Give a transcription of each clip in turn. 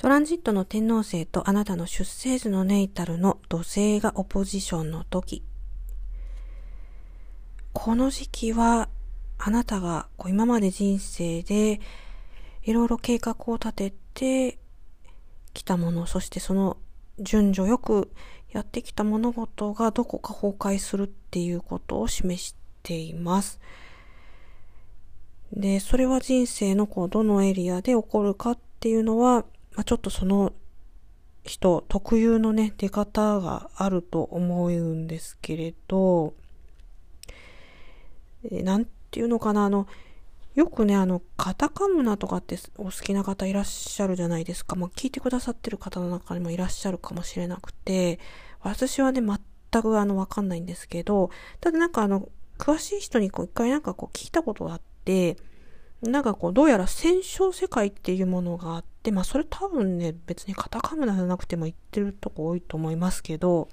トランジットの天皇星とあなたの出生図のネイタルの土星がオポジションの時。この時期はあなたがこう今まで人生でいろいろ計画を立ててきたもの、そしてその順序よくやってきた物事がどこか崩壊するっていうことを示しています。で、それは人生のこうどのエリアで起こるかっていうのは、まあ、ちょっとその人特有のね、出方があると思うんですけれど、えなんていうのかな、あの、よくね、あの、カタカムナとかってお好きな方いらっしゃるじゃないですか。まあ、聞いてくださってる方の中にもいらっしゃるかもしれなくて、私はね、全くあの、わかんないんですけど、ただなんかあの、詳しい人にこう、一回なんかこう聞いたことがあって、なんかこう、どうやら戦勝世界っていうものがあって、まあそれ多分ね、別にカタカムナじゃなくても言ってるとこ多いと思いますけど、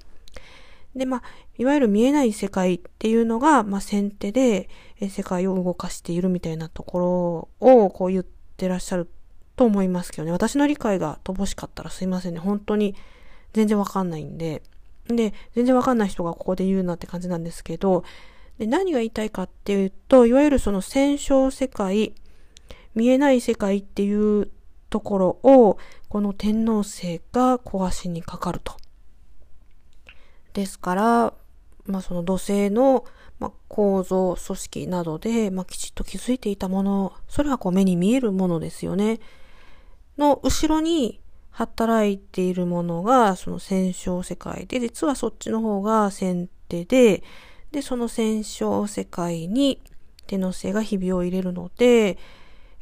で、まあ、いわゆる見えない世界っていうのが、まあ先手で世界を動かしているみたいなところをこう言ってらっしゃると思いますけどね。私の理解が乏しかったらすいませんね。本当に全然わかんないんで。で、全然わかんない人がここで言うなって感じなんですけど、で、何が言いたいかっていうと、いわゆるその戦勝世界、見えない世界っていうところを、この天皇星が壊しにかかると。ですから、まあその土星の、まあ、構造、組織などで、まあ、きちっと気づいていたもの、それはこう目に見えるものですよね。の後ろに働いているものが、その戦勝世界で、実はそっちの方が先手で、で、その戦勝世界に手のせがひびを入れるので、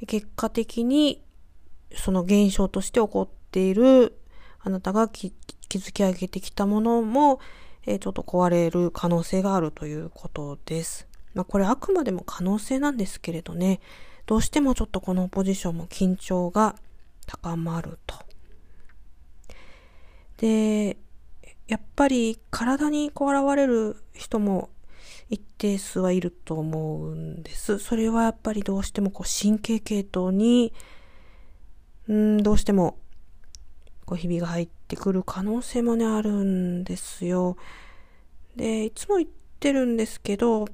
結果的にその現象として起こっているあなたが築き上げてきたものも、えー、ちょっと壊れる可能性があるということです。まあこれあくまでも可能性なんですけれどね、どうしてもちょっとこのポジションも緊張が高まると。で、やっぱり体にこう現れる人も一定数はいると思うんです。それはやっぱりどうしてもこう神経系統に、うん、どうしてもこうひびが入ってくる可能性もね、あるんですよ。で、いつも言ってるんですけど、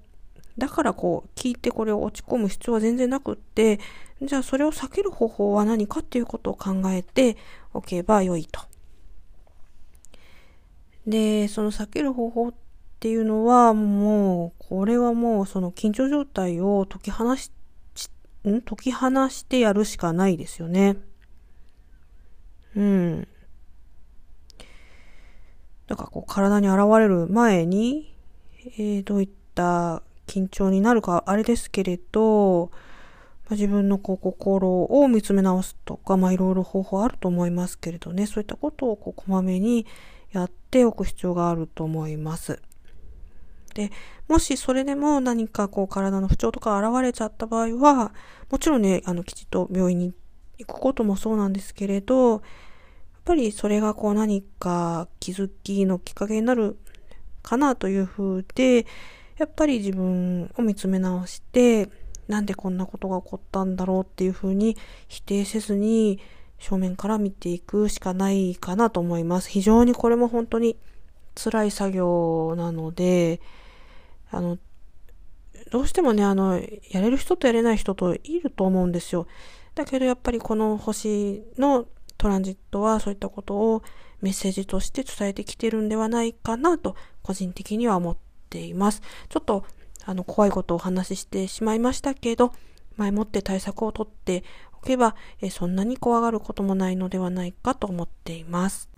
だからこう、聞いてこれを落ち込む必要は全然なくって、じゃあそれを避ける方法は何かっていうことを考えておけば良いと。で、その避ける方法っっていうのはもう、これはもうその緊張状態を解き放し、ん？解き放してやるしかないですよね。うん。だからこう体に現れる前に、えー、どういった緊張になるかあれですけれど、まあ、自分のこう心を見つめ直すとか、まあいろいろ方法あると思いますけれどね、そういったことをこうこまめにやっておく必要があると思います。で、もしそれでも何かこう体の不調とか現れちゃった場合は、もちろんね、あの、きちっと病院に行くこともそうなんですけれど、やっぱりそれがこう何か気づきのきっかけになるかなという風で、やっぱり自分を見つめ直して、なんでこんなことが起こったんだろうっていう風に否定せずに正面から見ていくしかないかなと思います。非常にこれも本当に辛い作業なので、あの、どうしてもね、あの、やれる人とやれない人といると思うんですよ。だけどやっぱりこの星のトランジットはそういったことをメッセージとして伝えてきてるんではないかなと個人的には思っています。ちょっとあの怖いことをお話ししてしまいましたけど、前もって対策をとっておけば、えそんなに怖がることもないのではないかと思っています。